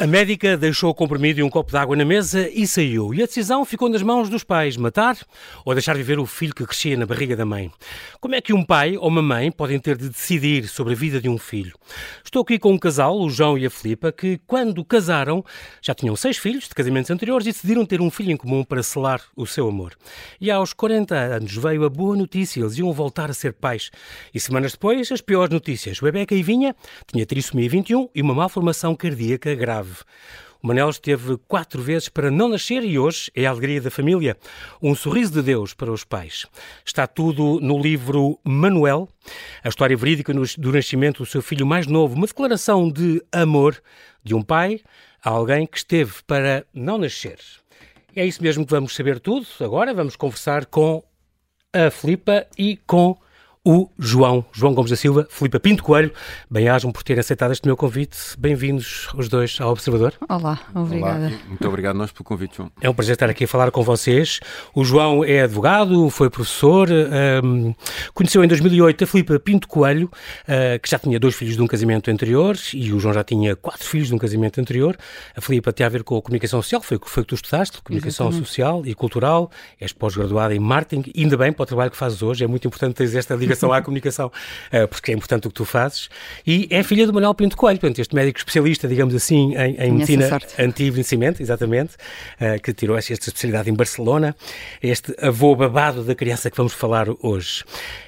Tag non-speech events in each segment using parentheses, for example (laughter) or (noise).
A médica deixou o comprimido e um copo de água na mesa e saiu. E a decisão ficou nas mãos dos pais: matar ou deixar viver o filho que crescia na barriga da mãe. Como é que um pai ou uma mãe podem ter de decidir sobre a vida de um filho? Estou aqui com um casal, o João e a Filipa, que, quando casaram, já tinham seis filhos de casamentos anteriores e decidiram ter um filho em comum para selar o seu amor. E aos 40 anos veio a boa notícia: eles iam voltar a ser pais. E semanas depois, as piores notícias. O bebê que aí vinha tinha trissomia 21 e uma malformação cardíaca grave. O Manel esteve quatro vezes para não nascer e hoje é a alegria da família. Um sorriso de Deus para os pais. Está tudo no livro Manuel, a história verídica do nascimento do seu filho mais novo, uma declaração de amor de um pai a alguém que esteve para não nascer. É isso mesmo que vamos saber tudo. Agora vamos conversar com a Filipa e com o João, João Gomes da Silva, Filipe Pinto Coelho. Bem-ajam por terem aceitado este meu convite. Bem-vindos os dois ao Observador. Olá, obrigada. Olá, muito obrigado nós pelo convite, João. É um prazer estar aqui a falar com vocês. O João é advogado, foi professor, um, conheceu em 2008 a Filipe Pinto Coelho, uh, que já tinha dois filhos de um casamento anterior, e o João já tinha quatro filhos de um casamento anterior. A Filipe tem a ver com a comunicação social, foi o que tu estudaste, comunicação Exatamente. social e cultural, és pós-graduada em marketing, ainda bem para o trabalho que fazes hoje, é muito importante teres esta ligação à comunicação, eh, porque é importante o que tu fazes. E é filha do Manuel Pinto Coelho, portanto, este médico especialista, digamos assim, em, em medicina anti-envelhecimento, exatamente, eh, que tirou esta especialidade em Barcelona, este avô babado da criança que vamos falar hoje.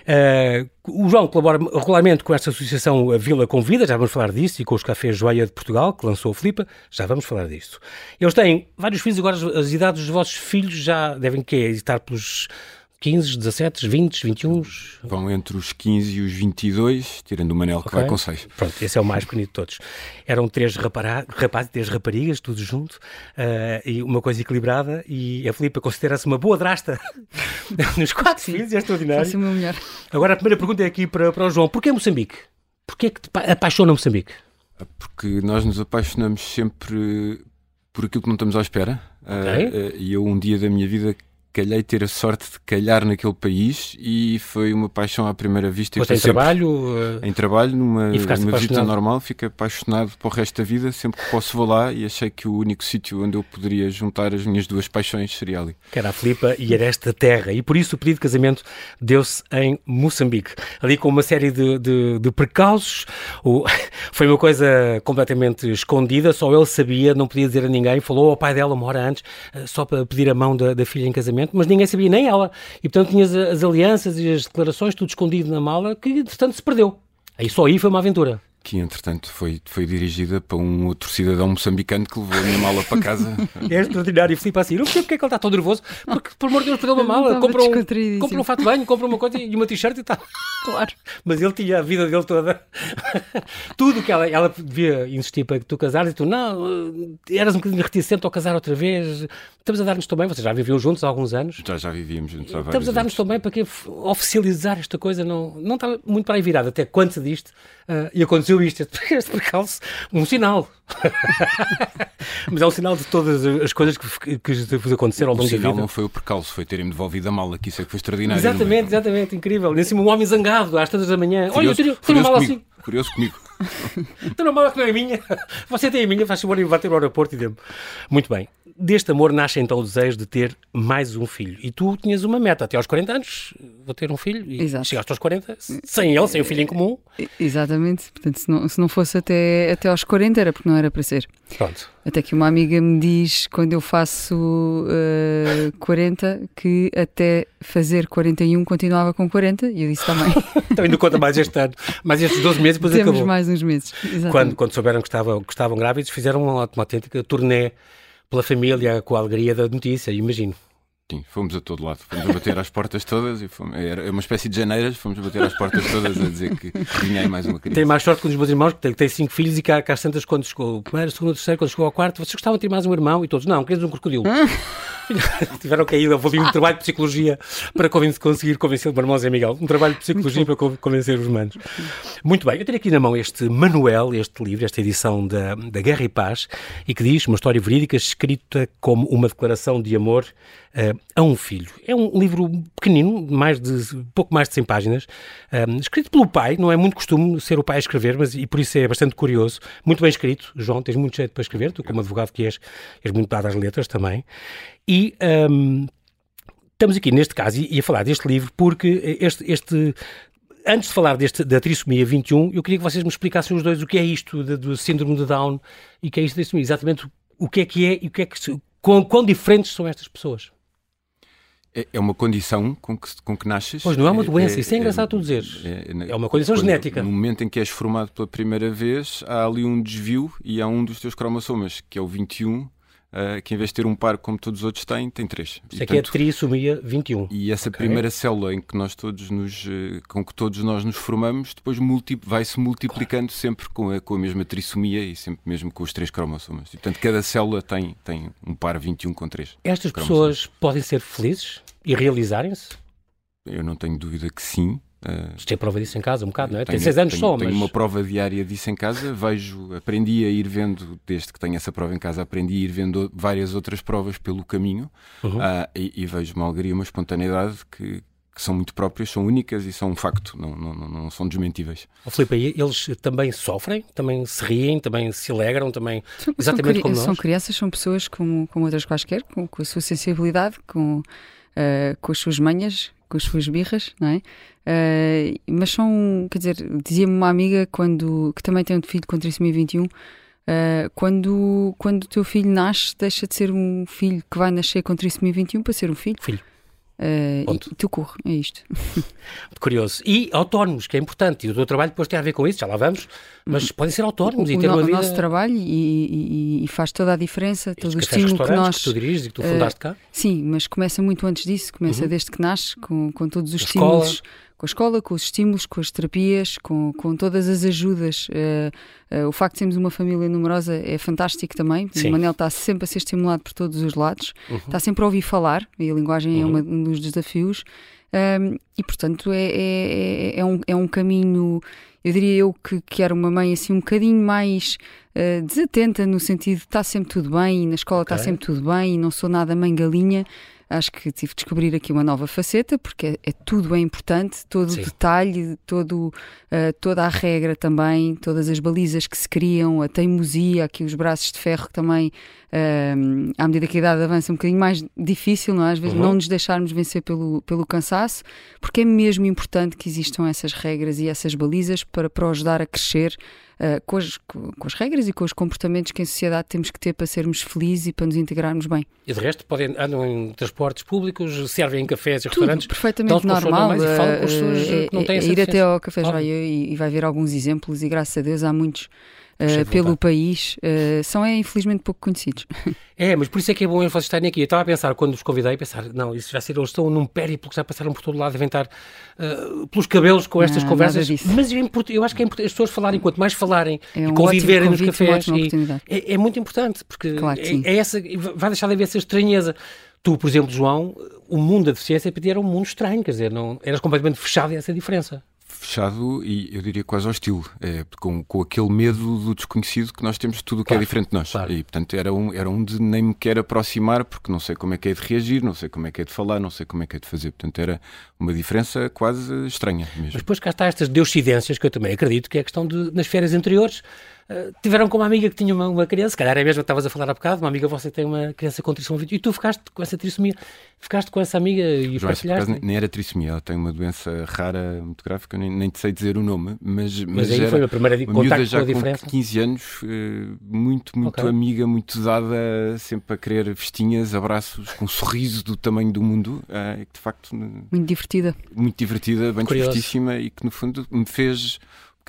Eh, o João colabora regularmente com esta associação Vila Convida, já vamos falar disso, e com os Cafés Joia de Portugal, que lançou a Filipa, já vamos falar disso. Eles têm vários filhos, agora as idades dos vossos filhos já devem que estar pelos 15, 17, 20, 21? Vão entre os 15 e os 22, tirando o Manel que okay. vai com 6. Pronto, esse é o mais pequenino de todos. Eram três rapazes três raparigas, tudo junto, uh, e uma coisa equilibrada, e a Filipa considera-se uma boa drasta (laughs) nos quatro Sim, filhos, é extraordinário. Faço o meu melhor. Agora a primeira pergunta é aqui para, para o João. Porquê Moçambique? Porquê é que te apaixona Moçambique? Porque nós nos apaixonamos sempre por aquilo que não estamos à espera. Okay. Uh, uh, e eu um dia da minha vida calhei ter a sorte de calhar naquele país e foi uma paixão à primeira vista. Em trabalho? Eh, em trabalho, numa, numa visita normal, fiquei apaixonado para o resto da vida, sempre que posso vou lá e achei que o único sítio onde eu poderia juntar as minhas duas paixões seria ali. Que era a Filipa e era esta terra e por isso o pedido de casamento deu-se em Moçambique, ali com uma série de, de, de precausos, o, (laughs) foi uma coisa completamente escondida, só ele sabia, não podia dizer a ninguém, falou ao pai dela uma hora antes, eh, só para pedir a mão da, da filha em casamento mas ninguém sabia, nem ela. E portanto tinhas as alianças e as declarações tudo escondido na mala que entretanto se perdeu. Aí só aí foi uma aventura que entretanto foi, foi dirigida para um outro cidadão moçambicano que levou a minha mala para casa. é extraordinário. Filipe assim, não sei porque é que ele está tão nervoso, porque por amor de Deus perdeu uma mala, compra um, compra um fato de banho, compra uma coisa e uma t-shirt e tal. Claro. Mas ele tinha a vida dele toda. Tudo que ela, ela devia insistir para que tu casares e tu, não, eras um bocadinho reticente ao casar outra vez, estamos a dar-nos tão bem, vocês já viviam juntos há alguns anos. Já, já vivíamos juntos há Estamos a dar-nos tão bem para que oficializar esta coisa não, não está muito para aí virado, até quando se disto, uh, e aconteceu isto, este, (laughs) este percalço, um sinal. (laughs) Mas é um sinal de todas as coisas que, que vos aconteceram ao longo da vida. O sinal não foi o percalço, foi terem-me devolvido a mala, que isso é que foi extraordinário. Exatamente, exatamente, incrível. Nem assim um homem zangado às tantas da manhã. Olha, eu tenho, uma mala assim. Curioso comigo. (laughs) Então não mala que não é minha. Você tem a minha, faz favor e vai ter o aeroporto e dê-me. Muito bem. Deste amor nasce então o desejo de ter mais um filho. E tu tinhas uma meta, até aos 40 anos, vou ter um filho. E Exato. chegaste aos 40, sem ele, sem o filho em comum. Exatamente. Portanto, se não, se não fosse até, até aos 40 era porque não era para ser. Pronto. Até que uma amiga me diz, quando eu faço uh, eh, 40, que até fazer 41 continuava com 40, e eu disse (laughs) também. então ainda conta mais este ano, mais estes 12 meses, depois Temos acabou. mais uns meses, Quando, quando souberam que estavam, que estavam grávidos, fizeram uma, uma autêntica turnê pela família, com a alegria da notícia, imagino. Sim, fomos a todo lado. Fomos a bater às portas todas e fomos, era uma espécie de janeiras, fomos a bater às portas todas a dizer que vinha aí mais uma criança. Tem mais sorte que um dos meus irmãos, que tem, tem cinco filhos e cá, cá as tantas, quando chegou o primeiro, o segundo, o terceiro, quando chegou ao quarto, vocês gostavam de ter mais um irmão? E todos, não, queridos um crocodilo. (laughs) Tiveram que ir, houve um trabalho de psicologia para conseguir convencer o meu irmão Zé Miguel. Um trabalho de psicologia para convencer os manos. Muito bem, eu tenho aqui na mão este manual, este livro, esta edição da, da Guerra e Paz, e que diz uma história verídica escrita como uma declaração de amor uh, a um filho. É um livro pequenino, mais de, pouco mais de 100 páginas, um, escrito pelo pai, não é muito costume ser o pai a escrever, mas e por isso é bastante curioso. Muito bem escrito, João, tens muito jeito para escrever, tu como advogado que és, és muito dado às letras também. E um, estamos aqui, neste caso, e a falar deste livro porque este, este antes de falar deste, da trissomia 21, eu queria que vocês me explicassem os dois o que é isto do, síndrome de Down e o que é isto da trissomia. Exatamente o que é que é e o que é que, quão, quão diferentes são estas pessoas. É, é uma condição com que, com que nasces. Pois não é uma doença, é, isso é engraçado é, tu dizeres. É, é, é uma condição quando, genética. No momento em que és formado pela primeira vez, há ali um desvio e há um dos teus cromossomas, que é o 21, uh, que em vez de ter um par como todos os outros têm, tem três. Isso aqui é trissomia 21. E essa okay. primeira célula em que nós todos nos, uh, com que todos nós nos formamos, depois vai-se multiplicando claro. sempre com a, com a mesma trissomia e sempre mesmo com os três cromossomas. E, portanto, cada célula tem, tem um par 21 com três. Estas pessoas podem ser felizes e realizarem-se? Eu não tenho dúvida que sim. Uh, Isto é prova disso em casa, um bocado, não é? Tenho, Tem seis anos tenho, só, tenho mas... uma prova diária disso em casa, vejo, aprendi a ir vendo, desde que tenho essa prova em casa, aprendi a ir vendo várias outras provas pelo caminho uhum. uh, e, e, vejo uma alegria, uma espontaneidade que, que, são muito próprias, são únicas e são um facto, não, não, não, não são desmentíveis. Oh, Filipe, eles também sofrem, também se riem, também se alegram, também são, exatamente são, como nós? São crianças, são pessoas como, como outras quaisquer, com, com a sua sensibilidade, com, uh, com as suas manhas, com as suas birras, não é? Uh, mas são, quer dizer, dizia-me uma amiga quando, que também tem um filho com trissomia 21, uh, quando, quando o teu filho nasce, deixa de ser um filho que vai nascer com trissomia 21 para ser um filho. Filho. Uh, e tu corre, é isto. (laughs) Curioso. E autónomos, que é importante. E o teu trabalho depois tem a ver com isso, já lá vamos, mas podem ser autónomos o, e ter o, uma vida... O nosso trabalho e, e, e, faz toda a diferença, todo o estímulo que nós... que tu diriges e que tu fundaste uh, cá? Sim, mas começa muito antes disso, começa uhum. desde que nasce, com, com todos os estímulos... Escola com a escola, com os estímulos, com as terapias, com, com todas as ajudas. Uh, uh, o facto de sermos uma família numerosa é fantástico também. Sim. O Manel está sempre a ser estimulado por todos os lados, uhum. está sempre a ouvir falar, e a linguagem é uhum. é uma, um dos desafios. Um, e portanto é, é, é, é, um, é um caminho, eu diria eu que, que era uma mãe assim um bocadinho mais uh, desatenta no sentido de está sempre tudo bem, e na escola okay. está sempre tudo bem, e não sou nada mãe galinha acho que tive de descobrir aqui uma nova faceta, porque é, é tudo é importante, todo Sim. o detalhe, todo, uh, toda a regra também, todas as balizas que se criam, a teimosia, aqui os braços de ferro que também, uh, à medida que a idade avança, é um bocadinho mais difícil, não é? Às vezes uhum. não nos deixarmos vencer pelo, pelo cansaço, porque é mesmo importante que existam essas regras e essas balizas para, para ajudar a crescer uh, com, as, com, as, regras e com os comportamentos que em sociedade temos que ter para sermos felizes e para nos integrarmos bem. E de resto, podem, andam em transportes públicos, servem em cafés e Tudo, restaurantes. perfeitamente normal. e falam com as pessoas uh, não têm é, Ir até ao café claro. e, e vai ver alguns exemplos e graças a Deus há muitos uh, pelo país, uh, são é, infelizmente pouco conhecidos. (laughs) É, mas por isso é que é bom vocês estarem aqui. Eu estava a pensar, quando os convidei, a pensar, não, isso já serão, estão num périplo que já passaram por todo lado, devem estar uh, pelos cabelos com estas não, conversas. Mas eu, eu, acho que é importante as pessoas falarem, quanto mais falarem é um e conviverem nos cafés, e, é, é, muito importante, porque claro é, é, essa, vai deixar de haver essa estranheza. Tu, por exemplo, João, o mundo da deficiência para ti era um mundo estranho, quer dizer, não, eras completamente fechado a essa diferença fechado e eu diria quase hostil, é, com, com aquele medo do desconhecido que nós temos de tudo o que é diferente de nós. Claro. E portanto era um, era um de nem me quer aproximar porque não sei como é que é de reagir, não sei como é que é de falar, não sei como é que é de fazer. Portanto era uma diferença quase estranha mesmo. Mas depois cá está estas deucidências que eu também acredito que é a questão de nas férias anteriores Uh, tiveram com uma amiga que tinha uma, uma criança, se calhar é mesmo que estavas a falar há bocado, uma amiga que tem uma criança com trissomia, e tu ficaste com essa trissomia, ficaste com essa amiga e João, partilhaste? nem era trissomia, ela tem uma doença rara, muito grave, que eu nem, nem te sei dizer o nome, mas, mas, mas aí era foi a primeira uma contacto já com a diferença? com 15 anos, uh, muito, muito okay. amiga, muito dada, sempre a querer vestinhas, abraços, com um sorriso do tamanho do mundo, uh, que de facto... Muito divertida. Muito divertida, bem divertíssima e que no fundo me fez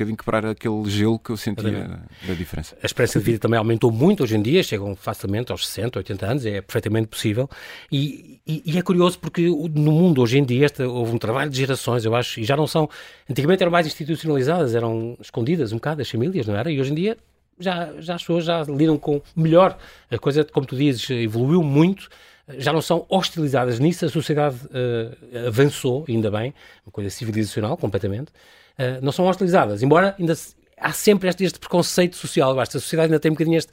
bocadinho quebrar aquele gelo que eu sentia da diferença. A esperança de vida também aumentou muito hoje em dia, chegam facilmente aos 60, 80 anos, é perfeitamente possível. E, e, e é curioso porque no mundo hoje em dia esta, houve um trabalho de gerações, eu acho, e já não são. Antigamente eram mais institucionalizadas, eram escondidas um bocado as famílias, não era? E hoje em dia já, já as pessoas já lidam com melhor. A coisa, como tu dizes, evoluiu muito já não são hostilizadas nisso, a sociedade uh, avançou, ainda bem, uma coisa civilizacional completamente, uh, não são hostilizadas, embora ainda há sempre este, este preconceito social. Basta, a sociedade ainda tem um bocadinho este,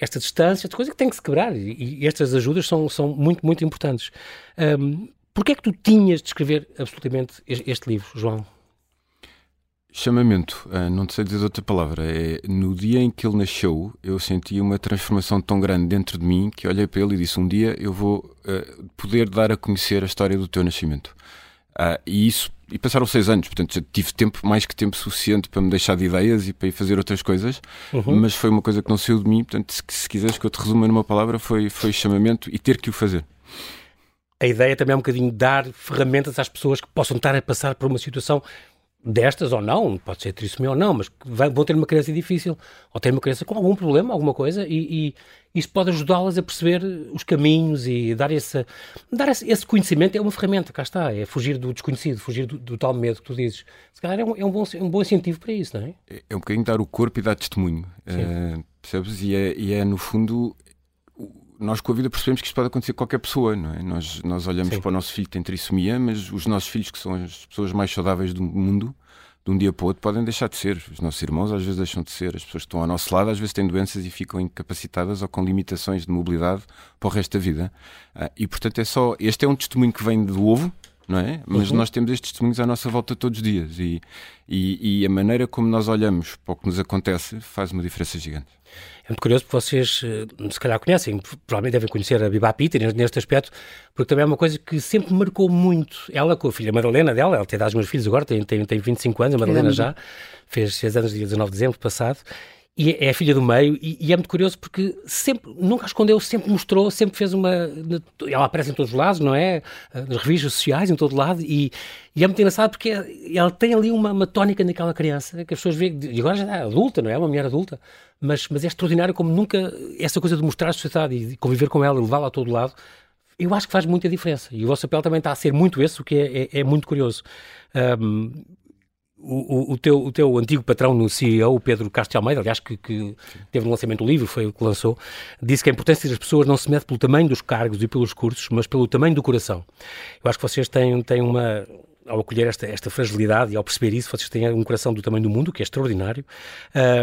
esta distância, esta coisa que tem que se quebrar e, e estas ajudas são, são muito, muito importantes. Um, Porquê é que tu tinhas de escrever absolutamente este livro, João? Chamamento, uh, não sei dizer outra palavra. É, no dia em que ele nasceu, eu senti uma transformação tão grande dentro de mim que olhei para ele e disse: Um dia eu vou uh, poder dar a conhecer a história do teu nascimento. Uh, e isso, e passaram seis anos, portanto já tive tempo, mais que tempo suficiente para me deixar de ideias e para ir fazer outras coisas, uhum. mas foi uma coisa que não saiu de mim. Portanto, se, se quiseres que eu te resuma numa palavra, foi, foi chamamento e ter que o fazer a ideia também é um bocadinho dar ferramentas às pessoas que possam estar a passar por uma situação destas ou não, pode ser trissomia ou não, mas vão ter uma criança difícil ou ter uma criança com algum problema, alguma coisa, e, e isso pode ajudá-las a perceber os caminhos e dar, esse, dar esse, esse, conhecimento. É uma ferramenta, cá está, é fugir do desconhecido, fugir do, do tal medo que tu dizes. Se calhar é um, é um, bom, é um bom incentivo para isso, não é? É, é um bocadinho dar o corpo e dar testemunho, uh, percebes? E é, e é, no fundo, nós com a vida percebemos que isto pode acontecer com qualquer pessoa, não é? Nós, nós olhamos Sim. para o nosso filho que tem trissomia, mas os nossos filhos, que são as pessoas mais saudáveis do mundo, de um dia para o outro, podem deixar de ser. Os nossos irmãos às vezes deixam de ser. As pessoas que estão ao nosso lado às vezes têm doenças e ficam incapacitadas ou com limitações de mobilidade para o resto da vida. Ah, e portanto é só. Este é um testemunho que vem do ovo, não é? Mas uhum. nós temos estes testemunhos à nossa volta todos os dias e, e, e, a maneira como nós olhamos para o que nos acontece faz uma diferença gigante. É muito curioso porque vocês, eh, se calhar, conhecem, provavelmente devem conhecer a Biba Peter neste aspecto, porque também é uma coisa que sempre marcou muito. Ela com a filha Madalena dela, ela tem dado os meus filhos agora, tem, tem, tem 25 anos, a Madalena já, fez 6 anos, dia 19 de dezembro passado, e é a filha do meio, e, e, é muito curioso porque sempre, nunca escondeu, sempre mostrou, sempre fez uma. Ela aparece em todos os lados, não é? Nas revistas sociais, em todo lado, e, e é muito engraçado porque ela tem ali uma, uma tónica naquela criança que as pessoas veem, e agora já é adulta, não é? Uma mulher adulta, mas, mas é extraordinário como nunca. Essa coisa de mostrar a sociedade e conviver com ela, levá-la a todo lado, eu acho que faz muita diferença. E o vosso papel também está a ser muito esse, o que é, é, é muito curioso. Um, o, o, teu, o teu antigo patrão no CEO, o Pedro Castro Almeida, aliás, que, que teve no lançamento do livro, foi o que lançou, disse que a importância das pessoas não se mede pelo tamanho dos cargos e pelos cursos, mas pelo tamanho do coração. Eu acho que vocês têm, têm uma, ao acolher esta, esta fragilidade e ao perceber isso, vocês têm um coração do tamanho do mundo, que é extraordinário.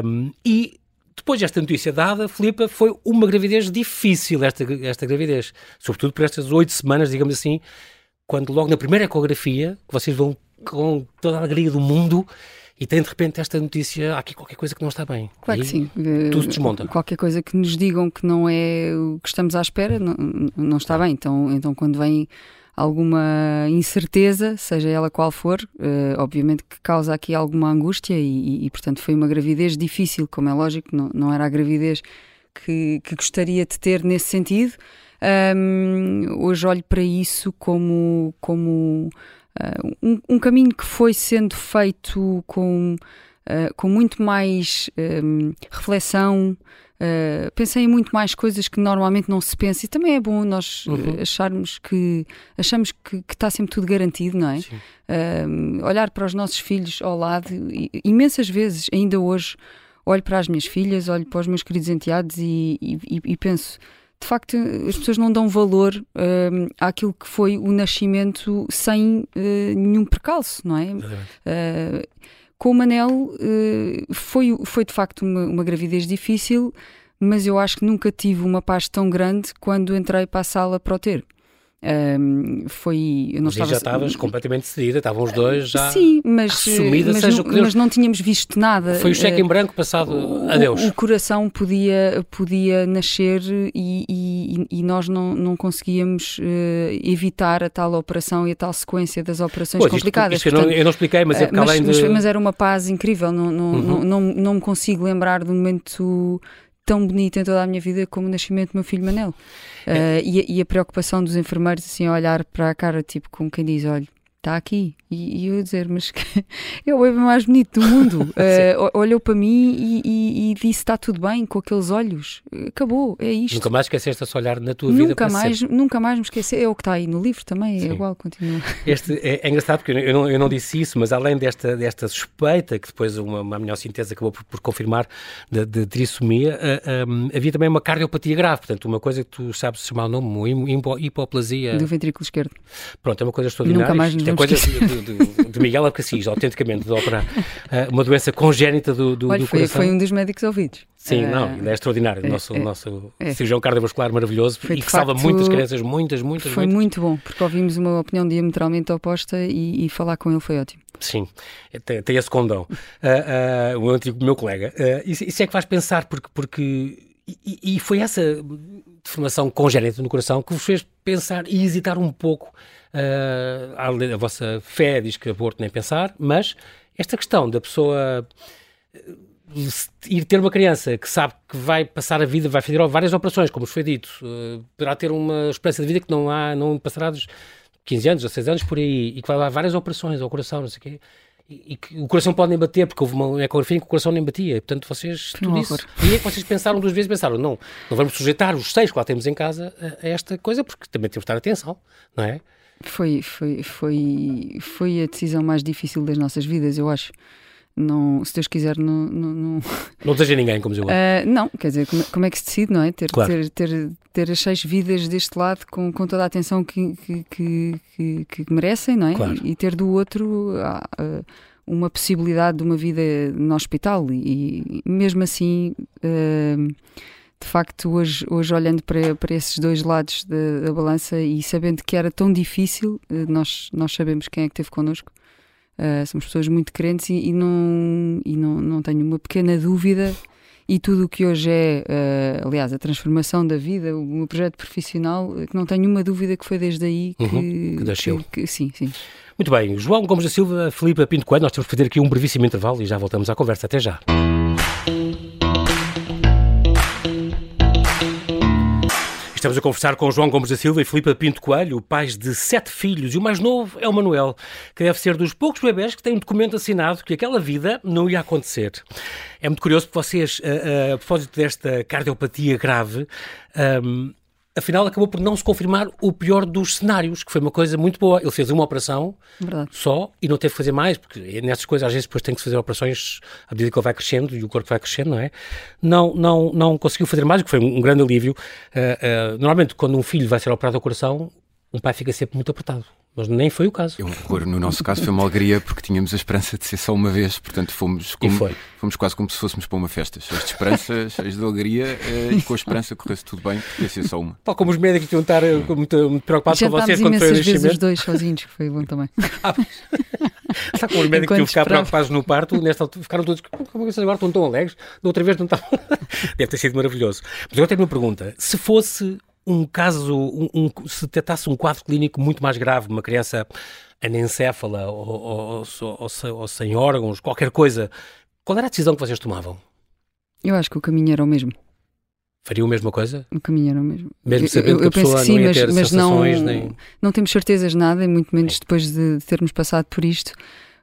Um, e depois desta notícia dada, Filipa, foi uma gravidez difícil, esta, esta gravidez. Sobretudo por estas oito semanas, digamos assim, quando logo na primeira ecografia, que vocês vão com toda a alegria do mundo e tem de repente esta notícia, há aqui qualquer coisa que não está bem. Claro que sim. Tudo desmonta. Qualquer coisa que nos digam que não é o que estamos à espera, não, não está bem. Então, então quando vem alguma incerteza, seja ela qual for, uh, obviamente que causa aqui alguma angústia e, e, e, portanto, foi uma gravidez difícil, como é lógico, não, não era a gravidez que, que gostaria de ter nesse sentido. Um, hoje olho para isso como, como uh, um, um, caminho que foi sendo feito com, uh, com muito mais um, reflexão. Uh, pensei em muito mais coisas que normalmente não se pensa e também é bom nós uhum. acharmos que achamos que, que, está sempre tudo garantido, não é? olhar para os nossos filhos ao lado, e, imensas vezes, ainda hoje, olho para as minhas filhas, olho para os meus queridos enteados e, e, e penso de facto as pessoas não dão valor uh, àquilo que foi o nascimento sem uh, nenhum percalço, não é? Uh, com o Manel foi, foi de facto uma, uma gravidez difícil, mas eu acho que nunca tive uma paz tão grande quando entrei para a sala para o ter. Um, foi. Eu não mas estava... já estavas completamente decidida, estavam os dois já Sim, mas, mas, seja não, mas não tínhamos visto nada. Foi o cheque em branco passado o, adeus. O, o coração podia, podia nascer e, e, e nós não, não conseguíamos uh, evitar a tal operação e a tal sequência das operações pois, complicadas. Isto, isto Portanto, eu, não, eu, não, expliquei, mas é porque mas, além de... mas, era uma paz incrível, não, não, uhum. não, não, não me consigo lembrar de um momento tão bonito em toda a minha vida como o nascimento do meu filho Manel. Uh, e, e, a preocupação dos enfermeiros assim a olhar para a cara, tipo, como quem diz: olha, está aqui. E, e, eu dizer, mas é (laughs) o bebê mais bonito do mundo. (laughs) Uh, olhou para mim e, e, e, disse: está tudo bem, com aqueles olhos. Acabou, é isto. Nunca mais esqueceste esse olhar na tua nunca vida mais, Nunca mais me esqueci. É o que está aí no livro também, é Sim. é igual, continua. (laughs) Este é, é, engraçado porque eu não, eu não disse isso, mas além desta, desta suspeita, que depois uma, uma melhor síntese acabou por, por confirmar, de, de trissomia, uh, um, havia também uma cardiopatia grave, portanto, uma coisa que tu sabes chamar o nome, hipoplasia. Do ventrículo esquerdo. Pronto, é uma coisa extraordinária. Nunca mais nos uma coisa de, de, de, Miguel Abcacis, autenticamente, de operar uh, uma doença congénita do, do, Olha, do foi, coração. Foi um dos médicos ouvidos. Sim, uh, não, ele é extraordinário. O nosso, é, nosso é. cirurgião cardiovascular maravilhoso foi, e que salva muitas crianças, muitas, muitas, Foi muitas. muito bom, porque ouvimos uma opinião diametralmente oposta e, e falar com ele foi ótimo. Sim, tem, tem esse condão. Uh, uh, o antigo meu colega. Uh, isso, isso, é que faz pensar, porque. porque e, e, foi essa deformação congénita no coração que vos fez pensar e hesitar um pouco. A, a vossa fé diz que aborto nem pensar, mas esta questão da pessoa ir ter uma criança que sabe que vai passar a vida, vai fazer várias operações, como foi dito, poderá ter uma esperança de vida que não há, não passará dos 15 anos, 16 anos por aí, e que vai dar várias operações ao coração, não sei o quê, e, e, que o coração pode nem bater, porque houve uma ecografia em que o coração nem batia. Portanto, vocês, tudo isso. E é que vocês pensaram duas vezes, pensaram, não, não vamos sujeitar os seis que lá temos em casa a, a esta coisa, porque também temos de estar atenção, não é? Foi, foi, foi, foi a decisão mais difícil das nossas vidas, eu acho não, se Deus quiser, não. Não, não... não deseja ninguém, como eu. Uh, não, quer dizer, como, como, é que se decide, não é? Ter, claro. ter, ter, ter as seis vidas deste lado com, com toda a atenção que, que, que, que merecem, não é? Claro. E, e, ter do outro uh, uma possibilidade de uma vida no hospital. E, e mesmo assim. Uh, de facto, hoje, hoje olhando para, para esses dois lados da, da balança e sabendo que era tão difícil, nós, nós sabemos quem é que esteve connosco Uh, somos pessoas muito crentes e, e, não, e não, não tenho uma pequena dúvida. E tudo o que hoje é, uh, aliás, a transformação da vida, o meu projeto profissional, que não tenho uma dúvida que foi desde aí que, uhum, que nasceu. Que, que, sim, sim. Muito bem, João Gomes da Silva, Filipe Pinto Coelho, nós temos que fazer aqui um brevíssimo intervalo e já voltamos à conversa. Até já. Estamos a conversar com João Gomes da Silva e Filipe Pinto Coelho, pais de sete filhos, e o mais novo é o Manuel, que deve ser dos poucos bebés que tem um documento assinado que aquela vida não ia acontecer. É muito curioso porque vocês, a, a, a propósito desta cardiopatia grave, um, afinal acabou por não se confirmar o pior dos cenários, que foi uma coisa muito boa. Ele fez uma operação Verdade. só e não teve que fazer mais, porque nessas coisas às vezes depois tem que fazer operações à medida que ele vai crescendo e o corpo vai crescendo, não é? Não, não, não conseguiu fazer mais, o que foi um, grande alívio. Uh, uh, normalmente, quando um filho vai ser operado ao coração, um pai fica sempre muito apertado. Mas nem foi o caso. Eu, no nosso caso foi uma alegria porque tínhamos a esperança de ser só uma vez, portanto fomos, como, fomos quase como se fôssemos para uma festa, cheios de esperança, (laughs) cheios de alegria uh, e com a esperança corresse tudo bem, porque ia ser só uma. Tal como os médicos iam estar uh, muito, muito preocupados com vocês quando foi o vezes os dois sozinhos, que foi bom também. (laughs) ah, (laughs) Sabe como os médicos iam ficar preocupados no parto, nesta altura ficaram todos, como é que vocês agora estão tão alegres? Da outra vez não estavam. Deve ter sido maravilhoso. Mas eu tenho uma pergunta. Se fosse um caso, um, um, se detectasse um quadro clínico muito mais grave, uma criança anencéfala ou, ou, ou, ou, sem órgãos, qualquer coisa, qual era a decisão que vocês tomavam? Eu acho que o caminho era o mesmo. Faria a mesma coisa? O caminho era o mesmo. Mesmo sabendo eu, eu que a pessoa que sim, não ia ter mas, sensações, não, nem... não temos certezas de nada, e muito menos depois de, de termos passado por isto.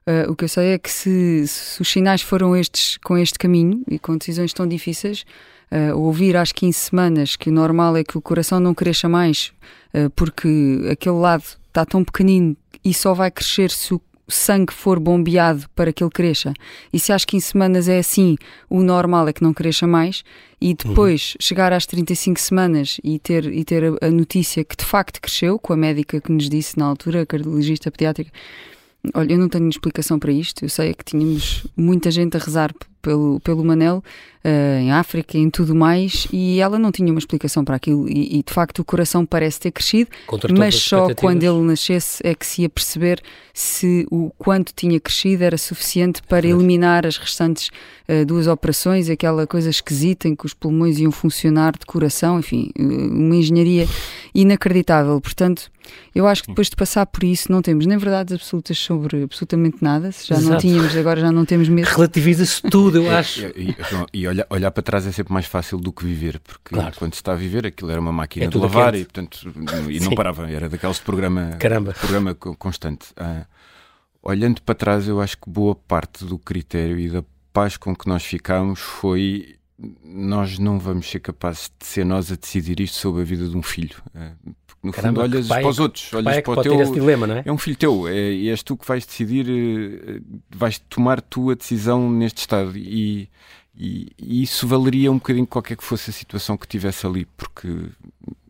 Uh, o que eu sei é que se, se, os sinais foram estes com este caminho e com decisões tão difíceis, uh, ouvir às 15 semanas que o normal é que o coração não cresça mais uh, porque aquele lado está tão pequenino e só vai crescer se o sangue for bombeado para que ele cresça. E se às 15 semanas é assim, o normal é que não cresça mais. E depois uhum. chegar às 35 semanas e ter, e ter a, a, notícia que de facto cresceu, com a médica que nos disse na altura, a cardiologista pediátrica, olha, eu não tenho explicação para isto. Eu sei que tínhamos muita gente a rezar pelo, pelo Manel uh, em África, em tudo mais, e ela não tinha uma explicação para aquilo. E, e de facto o coração parece ter crescido, mas só quando ele nascesse é que se ia perceber se o quanto tinha crescido era suficiente para eliminar as restantes uh, duas operações, aquela coisa esquisita em que os pulmões iam funcionar de coração, enfim, uh, uma engenharia inacreditável. Portanto, eu acho que depois de passar por isso não temos nem verdades absolutas sobre absolutamente nada, se já Exato. não tínhamos, agora já não temos mesmo. Relativiza-se tudo, eu acho. E, e, e olhar, olhar, para trás é sempre mais fácil do que viver, porque claro. quando se está a viver aquilo era uma máquina é de lavar e, portanto, e (laughs) não parava, era daqueles programa, Caramba. programa constante. Ah, olhando para trás, eu acho que boa parte do critério e da paz com que nós ficámos foi nós não vamos ser capazes de ser nós a decidir isto sobre a vida de um filho. Ah, no Caramba, fundo, olhas pai, para os outros, olhas é para o teu. Dilema, não é? é um filho teu, é, e és tu que vais decidir, eh, vais tomar tu a decisão neste estado. E, e, e, isso valeria um bocadinho qualquer que fosse a situação que tivesse ali, porque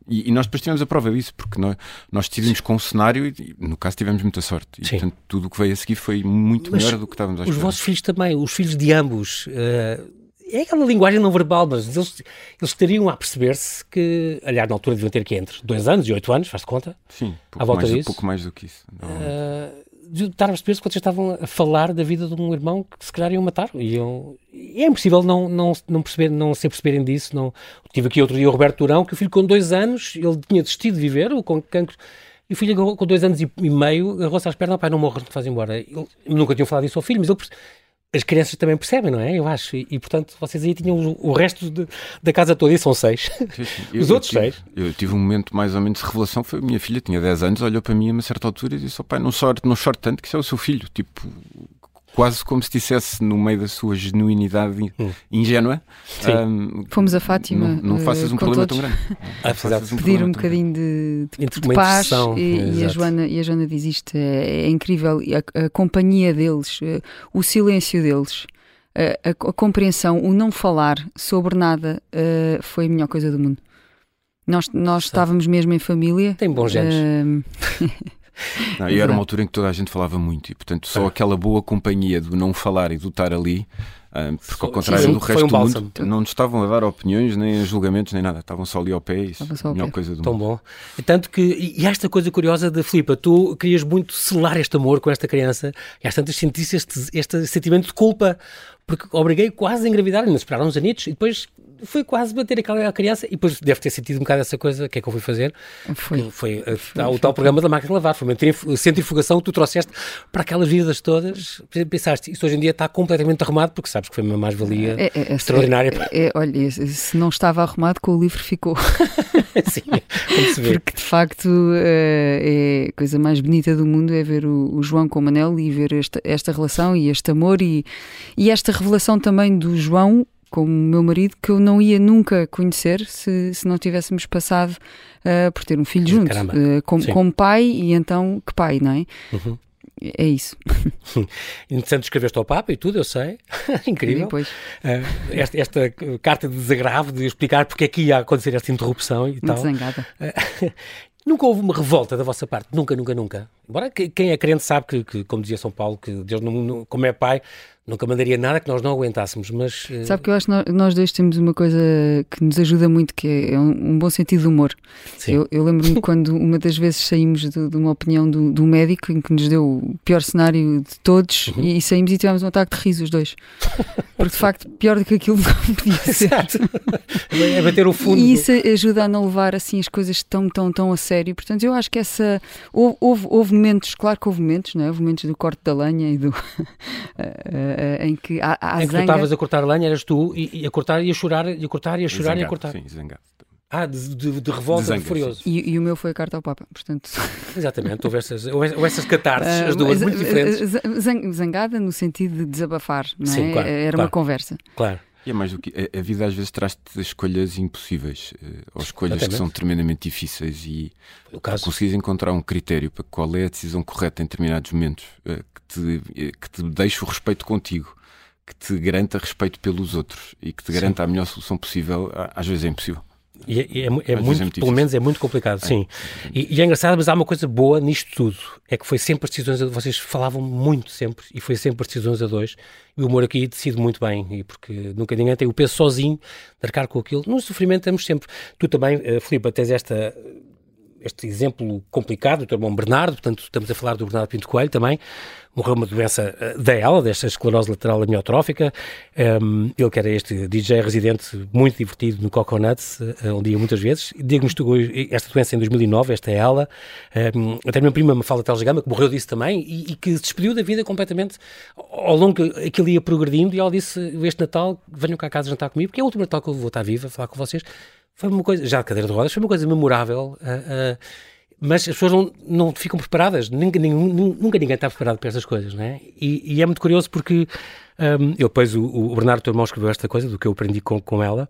E, e, nós depois tivemos a prova disso, porque nós, nós decidimos com um cenário e, no caso, tivemos muita sorte. E, Sim. portanto, tudo o que veio a seguir foi muito Mas melhor do que estávamos a esperar. Os vossos filhos também, os filhos de ambos. Uh, é aquela linguagem não verbal, mas eles, eles estariam a perceber-se que, aliás, na altura deviam ter que entre dois anos e oito anos, faz-te conta? Sim, pouco, à volta mais, disso. pouco mais do que isso. Uh, de estar a perceber-se quando estavam a falar da vida de um irmão que se calhar iam matar. E é impossível não, não, não, perceber, não se perceberem disso. Não. Tive aqui outro dia o Roberto Durão, que o filho com dois anos, ele tinha desistido de viver, ou com cancro, e o filho com dois anos e, meio agarrou-se às pernas, pai, não morre, não faz embora. Ele, nunca tinham falado isso ao filho, mas ele as crianças também percebem, não é? Eu acho. E, e portanto, vocês aí tinham o, o resto de, da casa toda, e são seis. Sim, sim. (laughs) Os eu, outros eu tive, seis. Eu tive um momento mais ou menos de revelação. Foi a minha filha, tinha 10 anos, olhou para mim a uma certa altura e disse: oh, pai, não chore, não chore tanto, que isso é o seu filho. Tipo, quase como se dissesse no meio da sua genuinidade hum. ingênua. Um, Fomos a Fátima. Não, não faças um problema todos. tão grande. (laughs) Ah, um Pedir um bocadinho de, de, de paz e, e, a Joana, e a Joana diz isto: é, é incrível a, a, companhia deles, eh, o silêncio deles. A, a, a, compreensão, o não falar sobre nada uh, foi a melhor coisa do mundo. Nós, nós estávamos mesmo em família. Tem bons genes. Uh, (laughs) (laughs) Não, e era uma altura em que toda a gente falava muito e, portanto, só é. aquela boa companhia do não falar e do estar ali, um, porque ao contrário sim, do resto um do mundo, não nos estavam a dar opiniões, nem julgamentos, nem nada, estavam só ali ao pé. Isso, a melhor pé. coisa do Tão mundo. bom. E tanto que, e esta coisa curiosa da Filipa, tu querias muito selar este amor com esta criança e às tantas sentiste este, este sentimento de culpa, porque obriguei quase a engravidar, ainda esperaram uns anitos e depois foi quase bater aquela criança e depois deve ter sentido um bocado essa coisa, o que é que eu fui fazer? Foi. Foi, eh, foi o tal programa da máquina de lavar, foi uma centrifugação que tu trouxeste para aquelas vidas todas. Pensaste, isso hoje em dia está completamente arrumado porque sabes que foi uma mais-valia é, é, é extraordinária. É, olha, se não estava arrumado, com o livro ficou. (laughs) Sim, como se vê. Porque de facto eh, é a coisa mais bonita do mundo é ver o, o João com o Manel e ver esta, esta relação e este amor e, e esta revelação também do João com o meu marido que eu não ia nunca conhecer se, se não tivéssemos passado uh, por ter um filho junto, uh, como, como pai e então que pai, não é? Uhum. É isso. (laughs) Interessante, escreveste ao Papa e tudo, eu sei. (laughs) Incrível. Uh, esta, esta, carta de desagravo de explicar porque é que ia acontecer esta interrupção e Muito tal. Zangada. (laughs) Nunca houve uma revolta da vossa parte, nunca, nunca, nunca. Embora quem é crente sabe que, que como dizia São Paulo, que Deus, não, como é pai, nunca mandaria nada que nós não aguentássemos, mas... Eh, Sabe que eu acho que nós dois temos uma coisa que nos ajuda muito, que é um, bom sentido de humor. Sim. Eu, eu lembro-me (laughs) quando uma das vezes saímos de, de uma opinião do, do, médico em que nos deu o pior cenário de todos uhum. e, e, saímos e tivemos um ataque de riso os dois. Porque de facto, pior do que aquilo não podia (laughs) ser. Exato. É bater o fundo. E isso ajuda a não levar assim as coisas tão, tão, tão a sério. Portanto, eu acho que essa... Houve, houve, houve momentos, claro que houve momentos, não é? Houve momentos do corte da lenha e do... (laughs) uh, em que há, há em que tu estavas a cortar lenha, eras tu, e, e, a cortar e a chorar, e a cortar e a chorar zangado, e a cortar. Sim, zangado. Ah, de, de, de revolta, de, zanga, de furioso. E, e, o meu foi a carta ao Papa, portanto... (laughs) Exatamente, houve essas, houve essas catarses, uh, as duas muito diferentes. Zangada no sentido de desabafar, não é? Sim, claro, Era claro, uma conversa. Claro. E é mais do que. A, a vida às vezes traz-te escolhas impossíveis, uh, ou escolhas Exatamente. que são tremendamente difíceis, e caso... conseguires encontrar um critério para qual é a decisão correta em determinados momentos, uh, que, te, que te deixe o respeito contigo, que te garanta respeito pelos outros e que te garanta sim. a melhor solução possível, às vezes é impossível. E é, é, é muito, é muito pelo menos é muito complicado, é. sim. E, e, é engraçado, mas há uma coisa boa nisto tudo, é que foi sempre as decisões, a, vocês falavam muito sempre, e foi sempre as decisões a dois, e o humor aqui decide muito bem, e porque nunca ninguém tem o peso sozinho de arcar com aquilo. No sofrimento estamos sempre. Tu também, uh, Filipe, tens esta este exemplo complicado, o teu irmão Bernardo, portanto estamos a falar do Bernardo Pinto Coelho também, morreu uma doença eh, da ela, desta esclerose lateral amiotrófica. Um, ele que era este DJ residente muito divertido no Coconuts, uh, um dia muitas vezes, diagnosticou esta doença em 2009, esta é ela. Um, até a minha prima me fala de Gama, que morreu disso também e, e, que se despediu da vida completamente ao longo que aquilo ia progredindo e ela disse, este Natal, venham cá a casa jantar comigo, porque é o último Natal que eu vou estar viva, falar com vocês. Foi uma coisa, já de cadeira de rodas, foi uma coisa memorável. Uh, uh, mas as pessoas não, não ficam preparadas, nunca, nunca ninguém está preparado para essas coisas, não é? E, e é muito curioso porque um, eu depois, o, o Bernardo, teu irmão, escreveu esta coisa, do que eu aprendi com, com ela,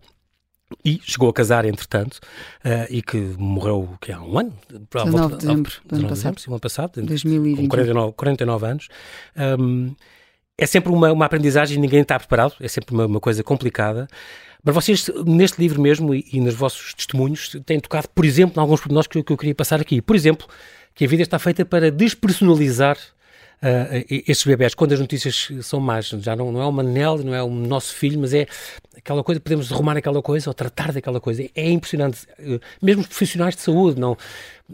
e chegou a casar, entretanto, uh, e que morreu que há um ano, 19 de dezembro do ano passado. Sim, ano passado, 2020. com 49, 49 anos. Um, é sempre uma, uma aprendizagem, ninguém está preparado, é sempre uma, uma coisa complicada. Mas vocês, neste livro mesmo e, e, nos vossos testemunhos, têm tocado, por exemplo, em alguns pormenores que, que eu queria passar aqui. Por exemplo, que a vida está feita para despersonalizar uh, estes bebés, quando as notícias são más, já não, não é o Manel, não é o nosso filho, mas é aquela coisa, podemos arrumar aquela coisa ou tratar daquela coisa. É impressionante. Uh, mesmo os profissionais de saúde, não,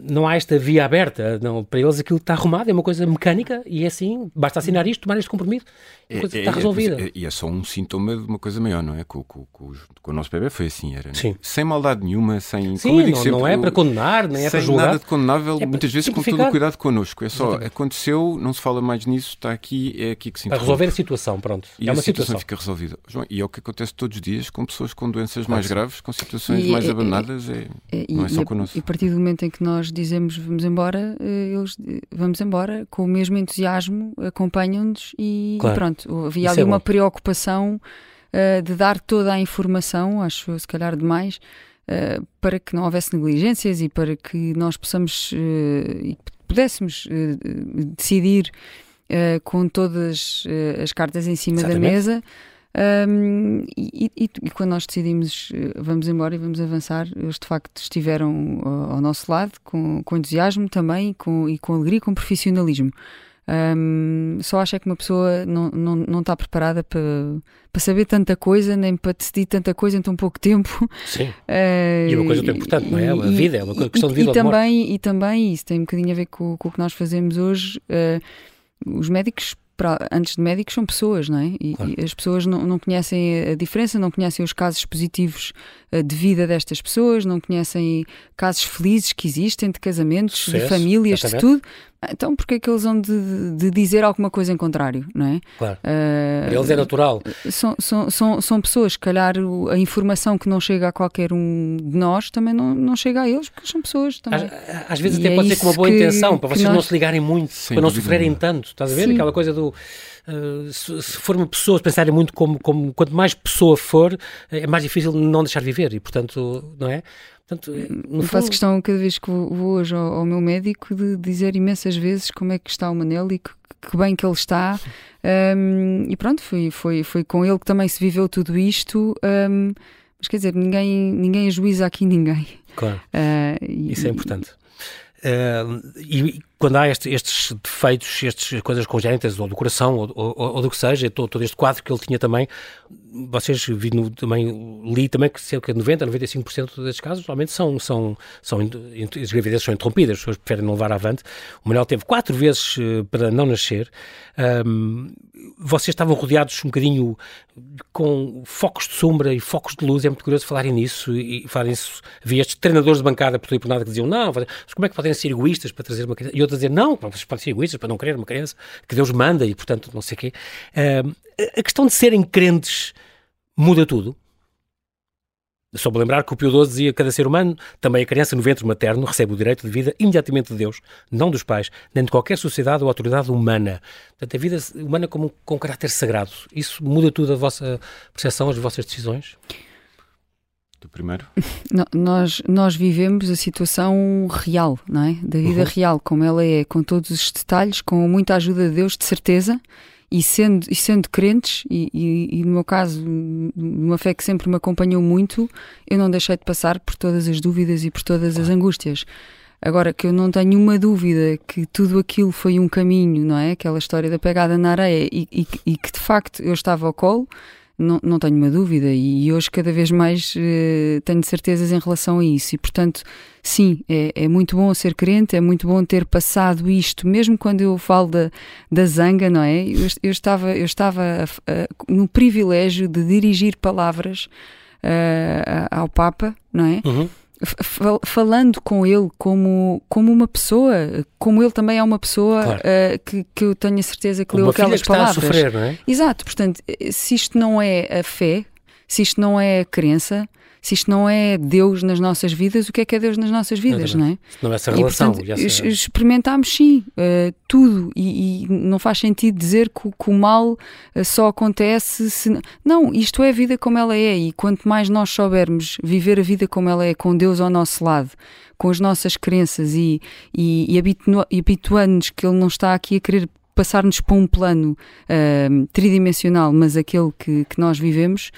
não há esta via aberta. Não, para eles aquilo está arrumado, é uma coisa mecânica e é assim, basta assinar isto, tomar este compromisso, a coisa é, está é, resolvida. É, e é, só um sintoma de uma coisa maior, não é? Com, com, com, com o nosso bebê foi assim, era Sim. sem maldade nenhuma, sem. Sim, como eu digo não, sempre, não é para condenar, nem é para julgar. nada de condenável, é muitas vezes com todo o cuidado connosco. É só, Exatamente. aconteceu, não se fala mais nisso, está aqui, é aqui que se Para resolver a situação, pronto. E é uma situação, situação fica resolvida. João, e é o que acontece todos os dias com pessoas com doenças mais graves, com situações e, mais abandonadas, é, não é só connosco. E a partir do momento em que nós dizemos vamos embora, eh, eles vamos embora com o mesmo entusiasmo, acompanham-nos e, claro. e, pronto. Havia ali é uma preocupação uh, de dar toda a informação, acho se calhar demais, uh, para que não houvesse negligências e para que nós possamos uh, e pudéssemos decidir com todas as cartas em cima Exatamente. da mesa. Um, e, e, e, quando nós decidimos eh, vamos embora e vamos avançar, eles de facto estiveram ao, ao nosso lado com, com entusiasmo também com, e com alegria, com profissionalismo. Um, só acho é que uma pessoa não, não, não está preparada para, para saber tanta coisa, nem para decidir tanta coisa em tão pouco tempo. Sim. Uh, (laughs) e uma coisa tão importante, não é? A vida, é uma questão de vida e, também, E também, isso tem um bocadinho a ver com, com o que nós fazemos hoje. Uh, os médicos para, antes de médicos são pessoas, não é? E, claro. e as pessoas não, não, conhecem a diferença, não conhecem os casos positivos uh, de vida destas pessoas, não conhecem casos felizes que existem de casamentos, Sucesso, de famílias, exatamente. de tudo. Então, porque é que eles vão de, de, dizer alguma coisa em contrário, não é? Claro. Uh, Para eles é natural. São, são, são, são pessoas, se calhar a informação que não chega a qualquer um de nós também não, não chega a eles, porque são pessoas também. Às, às vezes e até é pode ser com uma boa que, intenção, para vocês nós... não se ligarem muito, Sim, para não sofrerem tanto, estás a ver? Sim. Aquela coisa do. Uh, se, se for uma pessoa, se pensarem muito como, como quanto mais pessoa for, é mais difícil não deixar viver e, portanto, não é? Portanto, no faço questão, cada vez que vou, vou hoje ao, ao, meu médico, de dizer imensas vezes como é que está o Manel e que, que bem que ele está. Um, e pronto, foi, foi, foi com ele que também se viveu tudo isto. Um, mas quer dizer, ninguém, ninguém ajuiza aqui ninguém. Claro. Uh, e, Isso é importante. Uh, e quando há este, estes defeitos, estas coisas congénitas, ou do coração, ou, ou, ou, do que seja, todo, todo este quadro que ele tinha também, vocês vi no, também, li também que cerca de 90%, 95% destes casos realmente são, são, são, as gravidezes são interrompidas, as pessoas preferem não levar avante. O Manuel teve quatro vezes uh, para não nascer. Um, vocês estavam rodeados um bocadinho com focos de sombra e focos de luz, é muito curioso falarem nisso e falarem isso. Havia estes treinadores de bancada por por nada que diziam, não, mas como é que podem ser egoístas para trazer uma criança? E outros dizer, não, vocês podem ser egoístas para não querer uma criança, que Deus manda e, portanto, não sei o quê. Uh, a questão de serem crentes muda tudo. Só me lembrar que o Pio XII dizia que cada ser humano, também a criança no ventre materno, recebe o direito de vida imediatamente de Deus, não dos pais, nem de qualquer sociedade ou autoridade humana. Portanto, a vida humana como com caráter sagrado. Isso muda tudo a vossa percepção, as vossas decisões? Do primeiro? (laughs) nós, nós vivemos a situação real, não é? Da vida uhum. real, como ela é, com todos os detalhes, com muita ajuda de Deus, de certeza e sendo, e sendo crentes, e, e, e, no meu caso, uma fé que sempre me acompanhou muito, eu não deixei de passar por todas as dúvidas e por todas as angústias. Agora que eu não tenho uma dúvida que tudo aquilo foi um caminho, não é? Aquela história da pegada na areia e, e, e que de facto eu estava ao colo, não, não tenho uma dúvida e hoje cada vez mais uh, tenho certezas em relação a isso e portanto sim, é, é, muito bom ser crente, é muito bom ter passado isto, mesmo quando eu falo da, da zanga, não é? Eu, eu estava, eu estava uh, no privilégio de dirigir palavras uh, ao Papa, não é? Uhum falando com ele como, como uma pessoa, como ele também é uma pessoa claro. uh, que, que eu tenho a certeza que leu aquelas que palavras. Está a sofrer, não é? Exato, portanto, se isto não é a fé, se isto não é a crença, se isto não é Deus nas nossas vidas, o que é que é Deus nas nossas vidas, não, não é? Não é essa relação. E, portanto, experimentámos sim uh, tudo e, e, não faz sentido dizer que, que o mal uh, só acontece se. Não, isto é a vida como ela é e quanto mais nós soubermos viver a vida como ela é, com Deus ao nosso lado, com as nossas crenças e, e, e habituando-nos que Ele não está aqui a querer passar-nos para um plano uh, tridimensional, mas aquele que, que nós vivemos,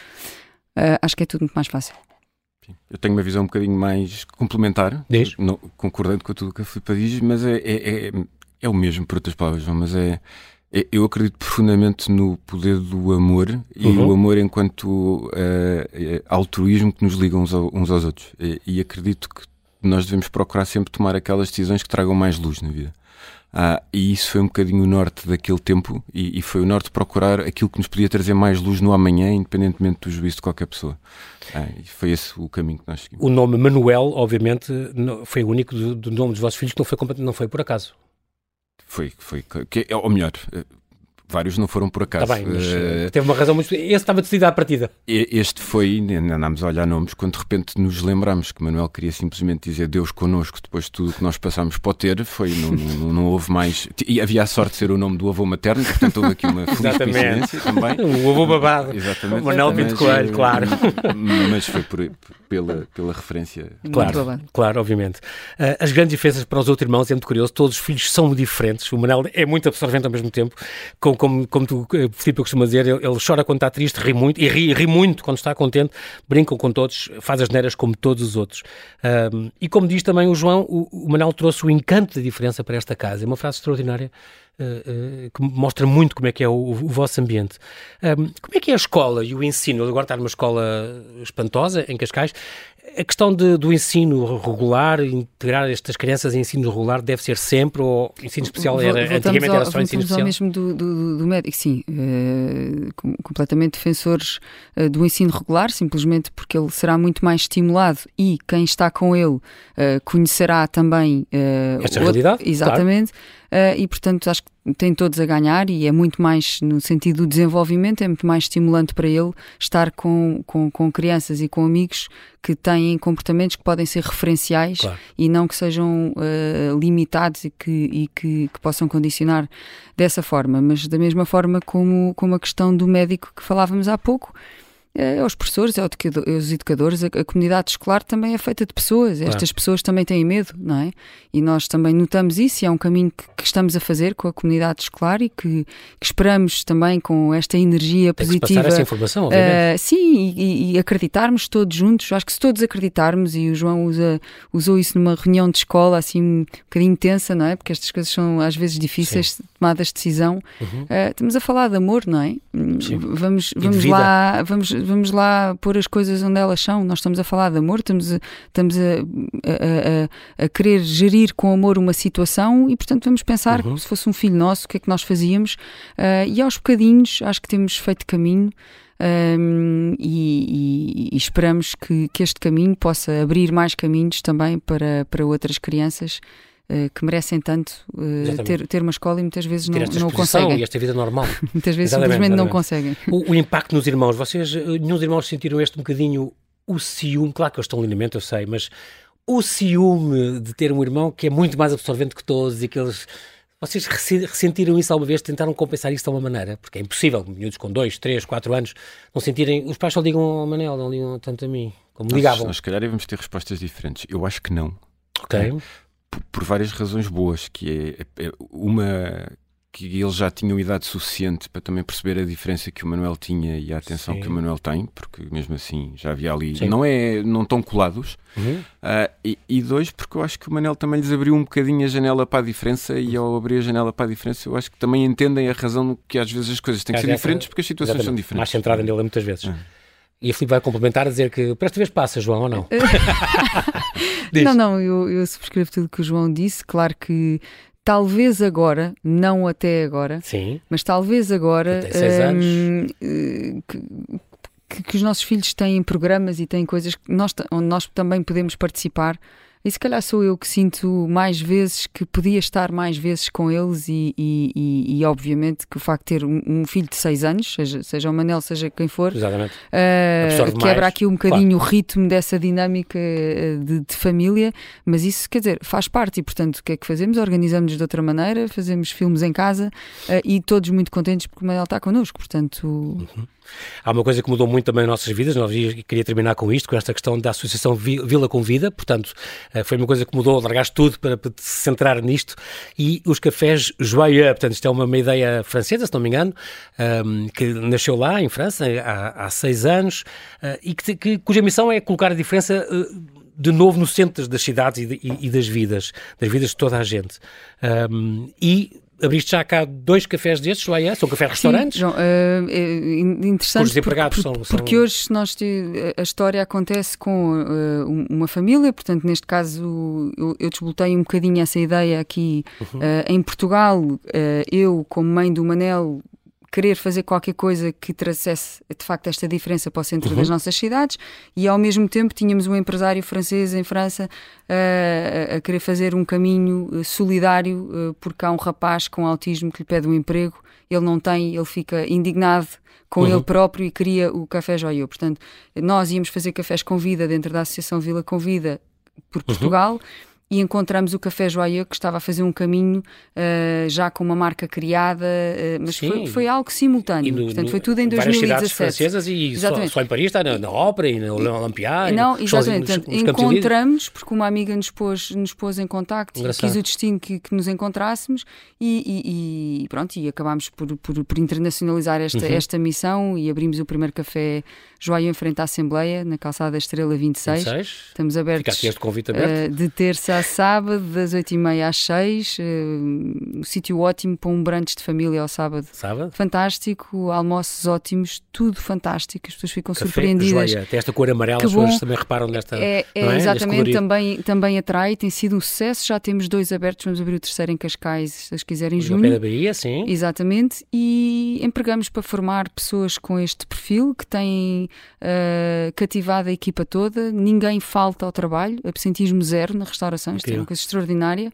uh, acho que é tudo muito mais fácil. Eu tenho uma visão um bocadinho mais complementar, não, concordando com tudo o que a Filipe diz, mas é, é, é, é, o mesmo, por outras palavras, mas é, é, eu acredito profundamente no poder do amor e uhum. o amor enquanto uh, altruísmo que nos liga uns, uns aos outros. E, e, acredito que nós devemos procurar sempre tomar aquelas decisões que tragam mais luz na vida. Ah, e isso foi um bocadinho o norte daquele tempo e, e, foi o norte procurar aquilo que nos podia trazer mais luz no amanhã, independentemente do juízo de qualquer pessoa. Ah, e foi esse o caminho que nós seguimos. O nome Manuel, obviamente, foi o único do, do nome dos vossos filhos que não foi, não foi por acaso. Foi, foi, que, ou melhor, Vários não foram por acaso. Está bem, mas uh, teve uma razão muito. Esse estava decidido à partida. Este foi, andámos a olhar nomes, quando de repente nos lembramos que Manuel queria simplesmente dizer Deus connosco depois de tudo que nós passámos para ter, foi, não, não, não, houve mais. E havia a sorte de ser o nome do avô materno, portanto houve aqui uma feliz coincidência também. (laughs) O avô babado. Exatamente. O Manuel Pinto Coelho, eh, claro. (laughs) Mas foi por, pela, pela referência. Claro, claro, obviamente. Uh, as grandes diferenças para os outros irmãos é muito curioso, todos os filhos são diferentes. O Manuel é muito absorvente ao mesmo tempo, com como, como tu, eh, Filipe, costuma dizer, ele, ele, chora quando está triste, ri muito, e ri, ri, muito quando está contente, brincam com todos, faz as neiras como todos os outros. Um, e como diz também o João, o, o Manuel trouxe o encanto da diferença para esta casa. É uma frase extraordinária. Uh, uh, que mostra muito como é que é o, o vosso ambiente. Um, como é que é a escola e o ensino? Agora está numa escola espantosa, em Cascais. A questão de, do ensino regular, integrar estas crianças em ensino regular, deve ser sempre, ou ensino especial era, voltamos antigamente ao, era só ensino especial? mesmo do, do, do médico, sim, uh, completamente defensores uh, do ensino regular, simplesmente porque ele será muito mais estimulado e quem está com ele uh, conhecerá também... Esta outro, realidade? Exatamente. Claro uh, e, portanto, acho que tem todos a ganhar e é muito mais, no sentido do desenvolvimento, é muito mais estimulante para ele estar com, com, com crianças e com amigos que têm comportamentos que podem ser referenciais claro. e não que sejam uh, limitados e, que, e que, que, possam condicionar dessa forma. Mas da mesma forma como, como a questão do médico que falávamos há pouco, aos professores, aos educadores, a, comunidade escolar também é feita de pessoas. Claro. Estas pessoas também têm medo, não é? E nós também notamos isso e é um caminho que, que estamos a fazer com a comunidade escolar e que, que esperamos também com esta energia Tem positiva. Que essa informação, obviamente. Uh, sim, e, e, acreditarmos todos juntos. Acho que se todos acreditarmos, e o João usa, usou isso numa reunião de escola assim um bocadinho tensa, não é? Porque estas coisas são às vezes difíceis, sim. tomadas de decisão. Uhum. Uh, estamos a falar de amor, não é? Sim. Vamos, vamos lá, vamos vamos lá pôr as coisas onde elas são. Nós estamos a falar de amor, estamos a, estamos a, a, a, querer gerir com amor uma situação e, portanto, vamos pensar uhum. se fosse um filho nosso, o que é que nós fazíamos. Uh, e aos bocadinhos, acho que temos feito caminho. Um, e, e, e, esperamos que, que este caminho possa abrir mais caminhos também para, para outras crianças que merecem tanto uh, ter, ter uma escola e muitas vezes não, não o conseguem. E esta vida normal. (laughs) muitas vezes exatamente, simplesmente exatamente. não conseguem. O, o, impacto nos irmãos, vocês, eh, nenhum dos irmãos sentiram este um bocadinho o ciúme, claro que eles estão lindamente, eu sei, mas o ciúme de ter um irmão que é muito mais absorvente que todos e que eles. Vocês ressentiram isso alguma vez? Tentaram compensar isso de alguma maneira? Porque é impossível, miúdos com 2, 3, 4 anos, não sentirem. Os pais só ligam ao Manel, não ligam tanto a mim, como ligavam. Nós, nós, se calhar, íamos ter respostas diferentes. Eu acho que não. Ok. É por, várias razões boas, que é, é, uma que eles já tinham idade suficiente para também perceber a diferença que o Manuel tinha e a atenção Sim. que o Manuel tem, porque mesmo assim já havia ali, Sim. não é, não estão colados. Uhum. Uh, e, e, dois, porque eu acho que o Manel também lhes abriu um bocadinho a janela para a diferença e ao abrir a janela para a diferença, eu acho que também entendem a razão que às vezes as coisas têm que ser diferentes porque as situações Exatamente. são diferentes. Mais centrada nele muitas vezes. Uhum. E a Filipe vai complementar a dizer que para esta vez passa, João, ou não? (laughs) não, não, eu, eu subscrevo tudo que o João disse. Claro que talvez agora, não até agora, Sim. mas talvez agora hum, que, que, os nossos filhos têm programas e têm coisas nós, onde nós também podemos participar e se calhar sou eu que sinto mais vezes que podia estar mais vezes com eles, e, e, e, e obviamente que o facto de ter um, um, filho de 6 anos, seja, seja o Manel, seja quem for, uh, quebra mais. aqui um bocadinho claro. o ritmo dessa dinâmica eh, de, de, família, mas isso quer dizer, faz parte, e portanto o que é que fazemos? Organizamos de outra maneira, fazemos filmes em casa uh, e todos muito contentes porque o Manel está connosco, portanto. Uhum. Há uma coisa que mudou muito também nas nossas vidas, nós queria terminar com isto, com esta questão da Associação Vila com Vida, portanto, Uh, foi uma coisa que mudou, largaste tudo para, te centrar nisto. E os cafés Joyeux, portanto, isto é uma, uma ideia francesa, se não me engano, um, que nasceu lá, em França, há, há seis anos, uh, e que, que, cuja missão é colocar a diferença de novo no centro das cidades e, e, e, das vidas, das vidas de toda a gente. Um, e abriste já cá dois cafés destes, lá é? São cafés-restaurantes? João, uh, é interessante por, por, são, porque são... hoje nós te, a história acontece com uh, uma família, portanto neste caso eu, eu desbotei um bocadinho essa ideia aqui uhum. uh, em Portugal, eu como mãe do Manel querer fazer qualquer coisa que trouxesse de facto esta diferença para o centro uhum. das nossas cidades e ao mesmo tempo tínhamos um empresário francês em França uh, a querer fazer um caminho eh, solidário uh, porque há um rapaz com autismo que lhe pede um emprego, ele não tem, ele fica indignado com uhum. ele próprio e queria o Café Joiô. Portanto, nós íamos fazer cafés com vida dentro da Associação Vila Convida por uhum. Portugal. Uhum e encontramos o Café Joia que estava a fazer um caminho uh, já com uma marca criada, uh, mas foi, foi, algo simultâneo. No, Portanto, foi tudo em 2017. Várias cidades francesas e só, só, em Paris está na, na ópera e na Olympia. Não, exatamente. Portanto, encontramos, porque uma amiga nos pôs, nos pôs em contacto e quis o destino que, que nos encontrássemos e, e, e, pronto, e acabámos por, por, por internacionalizar esta, uhum. esta missão e abrimos o primeiro café Joia em frente à Assembleia, na calçada Estrela 26. 26. Estamos abertos Fica aqui este convite aberto. Uh, de terça sábado, das 8h30 às 6 uh, eh, um sítio ótimo para um brunch de família ao sábado. Sábado? Fantástico, almoços ótimos, tudo fantástico, as pessoas ficam Café, surpreendidas. Joia. Tem esta cor amarela, que as pessoas também reparam nesta. É, é, é? exatamente, também, também atrai, tem sido um sucesso. Já temos dois abertos, vamos abrir o terceiro em Cascais, se as quiserem, em junho. da Bahia, sim. Exatamente, e empregamos para formar pessoas com este perfil que têm uh, cativado a equipa toda, ninguém falta ao trabalho, absentismo zero na restauração isto é uma coisa extraordinária.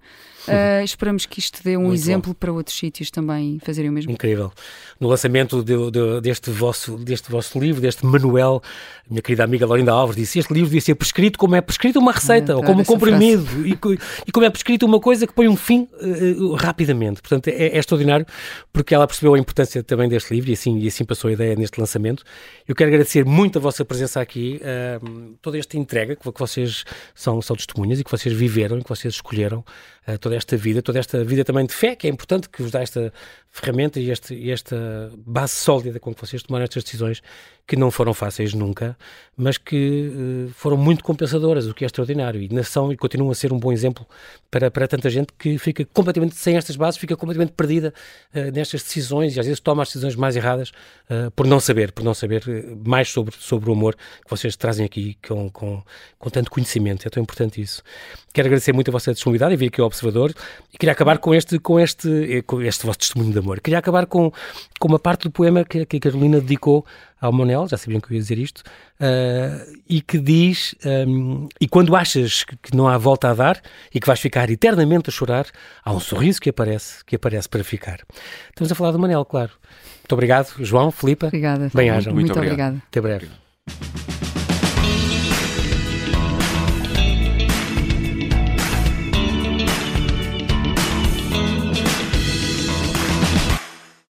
Uh, esperamos que isto dê um Muito exemplo bom. para outros sítios também fazerem o mesmo. Incrível. No lançamento de, de, deste, vosso, deste vosso livro, deste manual, minha querida amiga Laurinda Alves disse este livro devia ser prescrito como é prescrito uma receita, é, ou como um comprimido, e, e, como é prescrito uma coisa que põe um fim uh, rapidamente. Portanto, é, é, extraordinário, porque ela percebeu a importância também deste livro e assim, e assim passou a ideia neste lançamento. Eu quero agradecer muito a vossa presença aqui, uh, toda esta entrega que, que vocês são, são testemunhas e que vocês viveram e que vocês escolheram uh, toda esta vida, toda esta vida também de fé, que é importante, que vos dá esta ferramenta e, este, e esta base sólida com que vocês tomaram estas decisões, que não foram fáceis nunca, mas que uh, foram muito compensadoras, o que é extraordinário. E nação e continuam a ser um bom exemplo para, para tanta gente que fica completamente sem estas bases, fica completamente perdida uh, nestas decisões e às vezes toma as decisões mais erradas uh, por não saber, por não saber mais sobre, sobre o amor que vocês trazem aqui com, com, com tanto conhecimento. É tão importante isso. Quero agradecer muito a vossa disponibilidade e vir aqui ao Observador e queria acabar com este, com este, com este vosso testemunho de amor. Queria acabar com, com uma parte do poema que, que a Carolina dedicou ao Monel, já sabiam que eu ia dizer isto, uh, e que diz: um, E quando achas que não há volta a dar e que vais ficar eternamente a chorar, há um sorriso que aparece, que aparece para ficar. Estamos a falar do Manel, claro. Muito obrigado, João, Filipa. Obrigada. Bem-ajam. Muito, Muito obrigada. Até breve.